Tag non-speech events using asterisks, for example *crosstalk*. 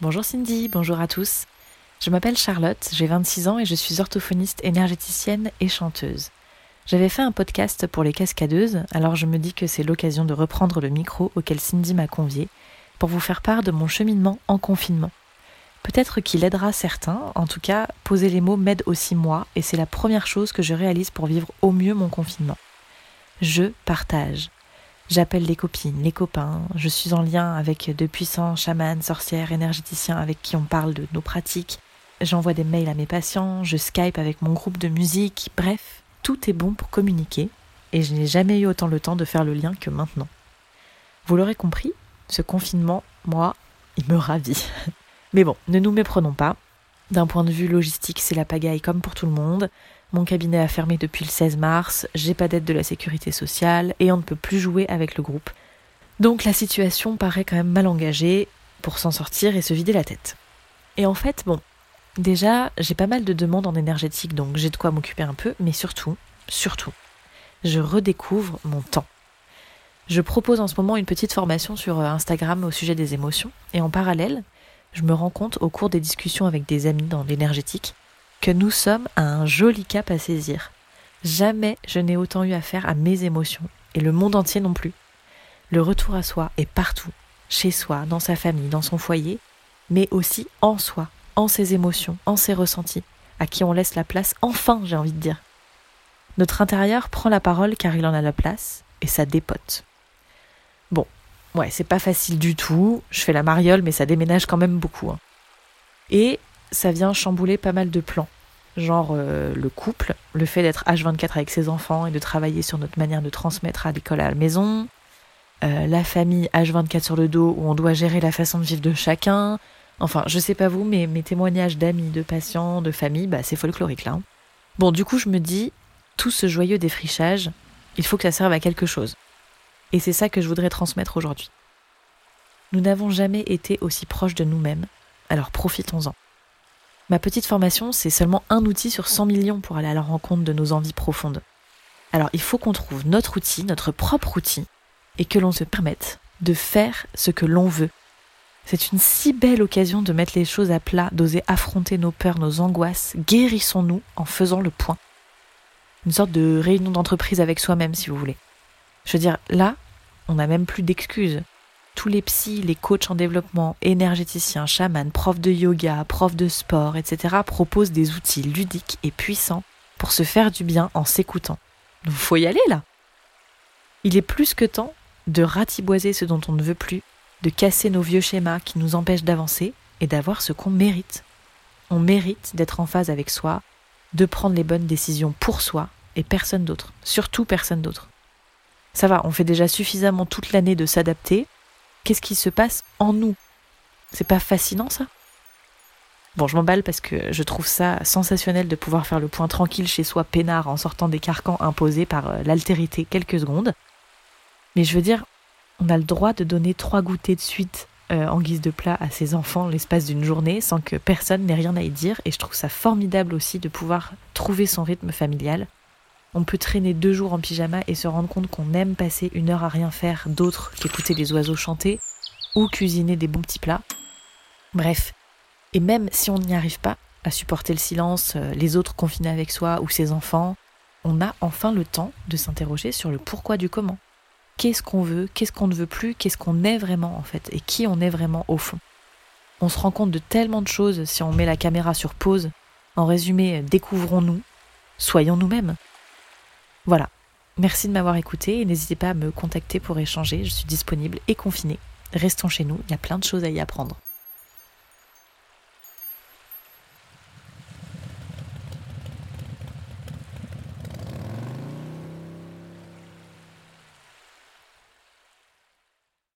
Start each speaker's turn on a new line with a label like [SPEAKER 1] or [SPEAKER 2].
[SPEAKER 1] Bonjour Cindy, bonjour à tous. Je m'appelle Charlotte, j'ai 26 ans et je suis orthophoniste énergéticienne et chanteuse. J'avais fait un podcast pour les cascadeuses, alors je me dis que c'est l'occasion de reprendre le micro auquel Cindy m'a convié pour vous faire part de mon cheminement en confinement. Peut-être qu'il aidera certains, en tout cas, poser les mots m'aide aussi moi, et c'est la première chose que je réalise pour vivre au mieux mon confinement. Je partage. J'appelle les copines, les copains, je suis en lien avec de puissants chamans, sorcières, énergéticiens avec qui on parle de nos pratiques, j'envoie des mails à mes patients, je Skype avec mon groupe de musique, bref, tout est bon pour communiquer, et je n'ai jamais eu autant le temps de faire le lien que maintenant. Vous l'aurez compris, ce confinement, moi, il me ravit. *laughs* Mais bon, ne nous méprenons pas. D'un point de vue logistique, c'est la pagaille comme pour tout le monde. Mon cabinet a fermé depuis le 16 mars, j'ai pas d'aide de la sécurité sociale et on ne peut plus jouer avec le groupe. Donc la situation paraît quand même mal engagée pour s'en sortir et se vider la tête. Et en fait, bon, déjà, j'ai pas mal de demandes en énergétique, donc j'ai de quoi m'occuper un peu, mais surtout, surtout, je redécouvre mon temps. Je propose en ce moment une petite formation sur euh, Instagram au sujet des émotions, et en parallèle, je me rends compte au cours des discussions avec des amis dans l'énergétique que nous sommes à un joli cap à saisir. Jamais je n'ai autant eu affaire à mes émotions, et le monde entier non plus. Le retour à soi est partout, chez soi, dans sa famille, dans son foyer, mais aussi en soi, en ses émotions, en ses ressentis, à qui on laisse la place, enfin j'ai envie de dire. Notre intérieur prend la parole car il en a la place, et ça dépote. Ouais, c'est pas facile du tout, je fais la mariole, mais ça déménage quand même beaucoup. Hein. Et ça vient chambouler pas mal de plans. Genre euh, le couple, le fait d'être H24 avec ses enfants et de travailler sur notre manière de transmettre à l'école à la maison, euh, la famille H24 sur le dos où on doit gérer la façon de vivre de chacun. Enfin, je sais pas vous, mais mes témoignages d'amis, de patients, de famille, bah, c'est folklorique là. Hein. Bon, du coup, je me dis, tout ce joyeux défrichage, il faut que ça serve à quelque chose. Et c'est ça que je voudrais transmettre aujourd'hui. Nous n'avons jamais été aussi proches de nous-mêmes, alors profitons-en. Ma petite formation, c'est seulement un outil sur 100 millions pour aller à la rencontre de nos envies profondes. Alors il faut qu'on trouve notre outil, notre propre outil, et que l'on se permette de faire ce que l'on veut. C'est une si belle occasion de mettre les choses à plat, d'oser affronter nos peurs, nos angoisses. Guérissons-nous en faisant le point. Une sorte de réunion d'entreprise avec soi-même, si vous voulez. Je veux dire, là, on n'a même plus d'excuses tous les psys, les coachs en développement, énergéticiens, chamans, profs de yoga, profs de sport, etc. proposent des outils ludiques et puissants pour se faire du bien en s'écoutant. Il faut y aller là. Il est plus que temps de ratiboiser ce dont on ne veut plus, de casser nos vieux schémas qui nous empêchent d'avancer et d'avoir ce qu'on mérite. On mérite d'être en phase avec soi, de prendre les bonnes décisions pour soi et personne d'autre, surtout personne d'autre. Ça va, on fait déjà suffisamment toute l'année de s'adapter, qu'est-ce qui se passe en nous? C'est pas fascinant ça? Bon, je m'emballe parce que je trouve ça sensationnel de pouvoir faire le point tranquille chez soi peinard en sortant des carcans imposés par euh, l'altérité quelques secondes. Mais je veux dire, on a le droit de donner trois goûters de suite euh, en guise de plat à ses enfants l'espace d'une journée sans que personne n'ait rien à y dire et je trouve ça formidable aussi de pouvoir trouver son rythme familial on peut traîner deux jours en pyjama et se rendre compte qu'on aime passer une heure à rien faire d'autre qu'écouter les oiseaux chanter ou cuisiner des bons petits plats. Bref, et même si on n'y arrive pas à supporter le silence, euh, les autres confinés avec soi ou ses enfants, on a enfin le temps de s'interroger sur le pourquoi du comment. Qu'est-ce qu'on veut, qu'est-ce qu'on ne veut plus, qu'est-ce qu'on est vraiment en fait, et qui on est vraiment au fond. On se rend compte de tellement de choses si on met la caméra sur pause. En résumé, découvrons-nous, soyons nous-mêmes. Voilà. Merci de m'avoir écouté et n'hésitez pas à me contacter pour échanger. Je suis disponible et confinée. Restons chez nous, il y a plein de choses à y apprendre.